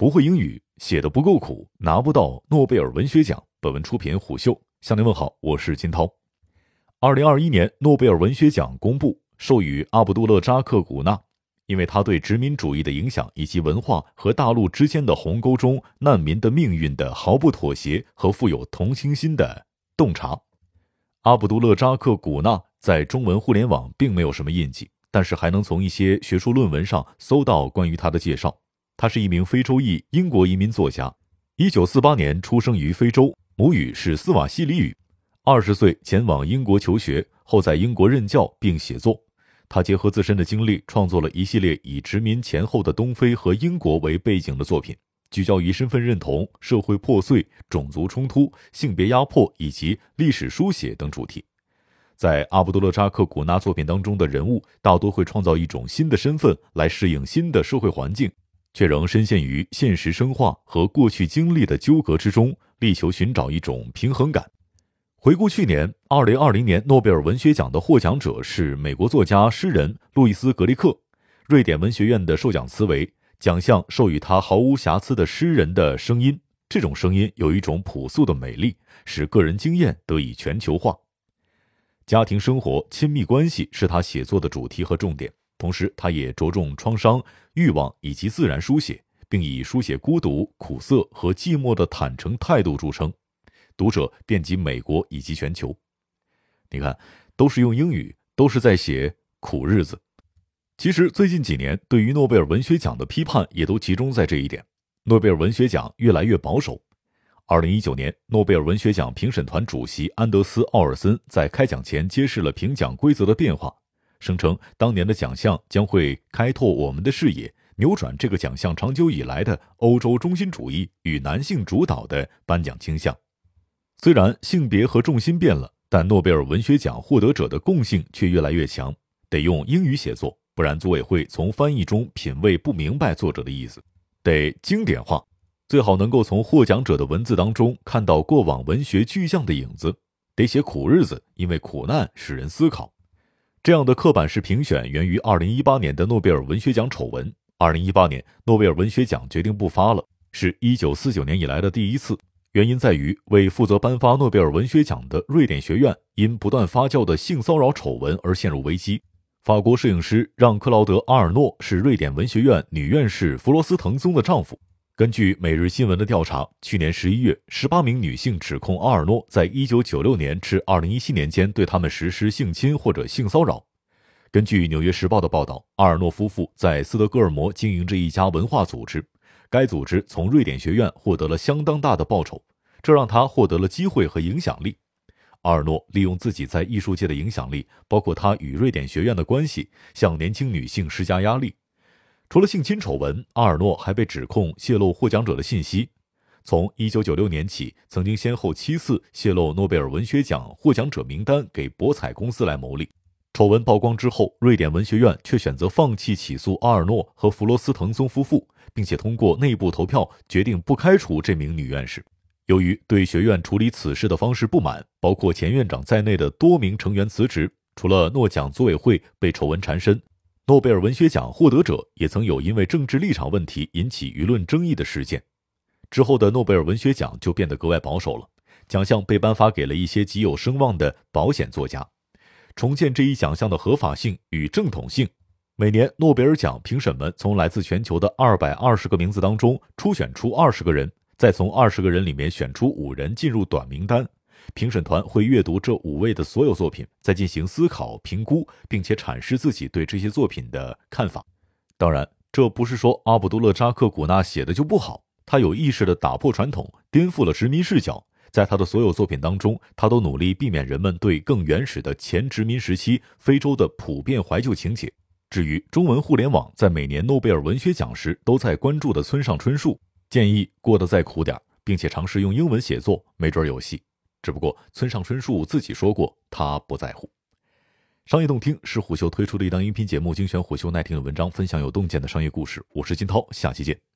不会英语，写的不够苦，拿不到诺贝尔文学奖。本文出品虎嗅，向您问好，我是金涛。二零二一年诺贝尔文学奖公布，授予阿卜杜勒扎克古纳，因为他对殖民主义的影响以及文化和大陆之间的鸿沟中难民的命运的毫不妥协和富有同情心的洞察。阿卜杜勒扎克古纳在中文互联网并没有什么印记，但是还能从一些学术论文上搜到关于他的介绍。他是一名非洲裔英国移民作家，一九四八年出生于非洲，母语是斯瓦希里语。二十岁前往英国求学，后在英国任教并写作。他结合自身的经历，创作了一系列以殖民前后的东非和英国为背景的作品，聚焦于身份认同、社会破碎、种族冲突、性别压迫以及历史书写等主题。在阿卜杜勒扎克古纳作品当中的人物，大多会创造一种新的身份来适应新的社会环境，却仍深陷于现实生化和过去经历的纠葛之中，力求寻找一种平衡感。回顾去年，二零二零年诺贝尔文学奖的获奖者是美国作家、诗人路易斯·格里克。瑞典文学院的授奖词为：“奖项授予他毫无瑕疵的诗人的声音，这种声音有一种朴素的美丽，使个人经验得以全球化。家庭生活、亲密关系是他写作的主题和重点。同时，他也着重创伤、欲望以及自然书写，并以书写孤独、苦涩和寂寞的坦诚态度著称。”读者遍及美国以及全球，你看，都是用英语，都是在写苦日子。其实最近几年对于诺贝尔文学奖的批判也都集中在这一点：诺贝尔文学奖越来越保守。二零一九年，诺贝尔文学奖评审团主席安德斯·奥尔森在开奖前揭示了评奖规则的变化，声称当年的奖项将会开拓我们的视野，扭转这个奖项长久以来的欧洲中心主义与男性主导的颁奖倾向。虽然性别和重心变了，但诺贝尔文学奖获得者的共性却越来越强。得用英语写作，不然组委会从翻译中品味不明白作者的意思。得经典化，最好能够从获奖者的文字当中看到过往文学巨匠的影子。得写苦日子，因为苦难使人思考。这样的刻板式评选源于2018年的诺贝尔文学奖丑闻。2018年，诺贝尔文学奖决定不发了，是一九四九年以来的第一次。原因在于，为负责颁发诺贝尔文学奖的瑞典学院因不断发酵的性骚扰丑闻而陷入危机。法国摄影师让·克劳德·阿尔诺是瑞典文学院女院士弗罗斯滕松的丈夫。根据《每日新闻》的调查，去年十一月，十八名女性指控阿尔诺在一九九六年至二零一七年间对他们实施性侵或者性骚扰。根据《纽约时报》的报道，阿尔诺夫妇在斯德哥尔摩经营着一家文化组织。该组织从瑞典学院获得了相当大的报酬，这让他获得了机会和影响力。阿尔诺利用自己在艺术界的影响力，包括他与瑞典学院的关系，向年轻女性施加压力。除了性侵丑闻，阿尔诺还被指控泄露获奖者的信息。从1996年起，曾经先后七次泄露诺贝尔文学奖获奖者名单给博彩公司来牟利。丑闻曝光之后，瑞典文学院却选择放弃起诉阿尔诺和弗罗斯滕松夫妇。并且通过内部投票决定不开除这名女院士。由于对学院处理此事的方式不满，包括前院长在内的多名成员辞职。除了诺奖组委会被丑闻缠身，诺贝尔文学奖获得者也曾有因为政治立场问题引起舆论争议的事件。之后的诺贝尔文学奖就变得格外保守了，奖项被颁发给了一些极有声望的保险作家。重建这一奖项的合法性与正统性。每年诺贝尔奖评审们从来自全球的二百二十个名字当中初选出二十个人，再从二十个人里面选出五人进入短名单。评审团会阅读这五位的所有作品，再进行思考、评估，并且阐释自己对这些作品的看法。当然，这不是说阿卜杜勒扎克古纳写的就不好，他有意识地打破传统，颠覆了殖民视角。在他的所有作品当中，他都努力避免人们对更原始的前殖民时期非洲的普遍怀旧情节。至于中文互联网在每年诺贝尔文学奖时都在关注的村上春树，建议过得再苦点并且尝试用英文写作，没准有戏。只不过村上春树自己说过，他不在乎。商业洞听是虎嗅推出的一档音频节目，精选虎嗅耐听的文章，分享有洞见的商业故事。我是金涛，下期见。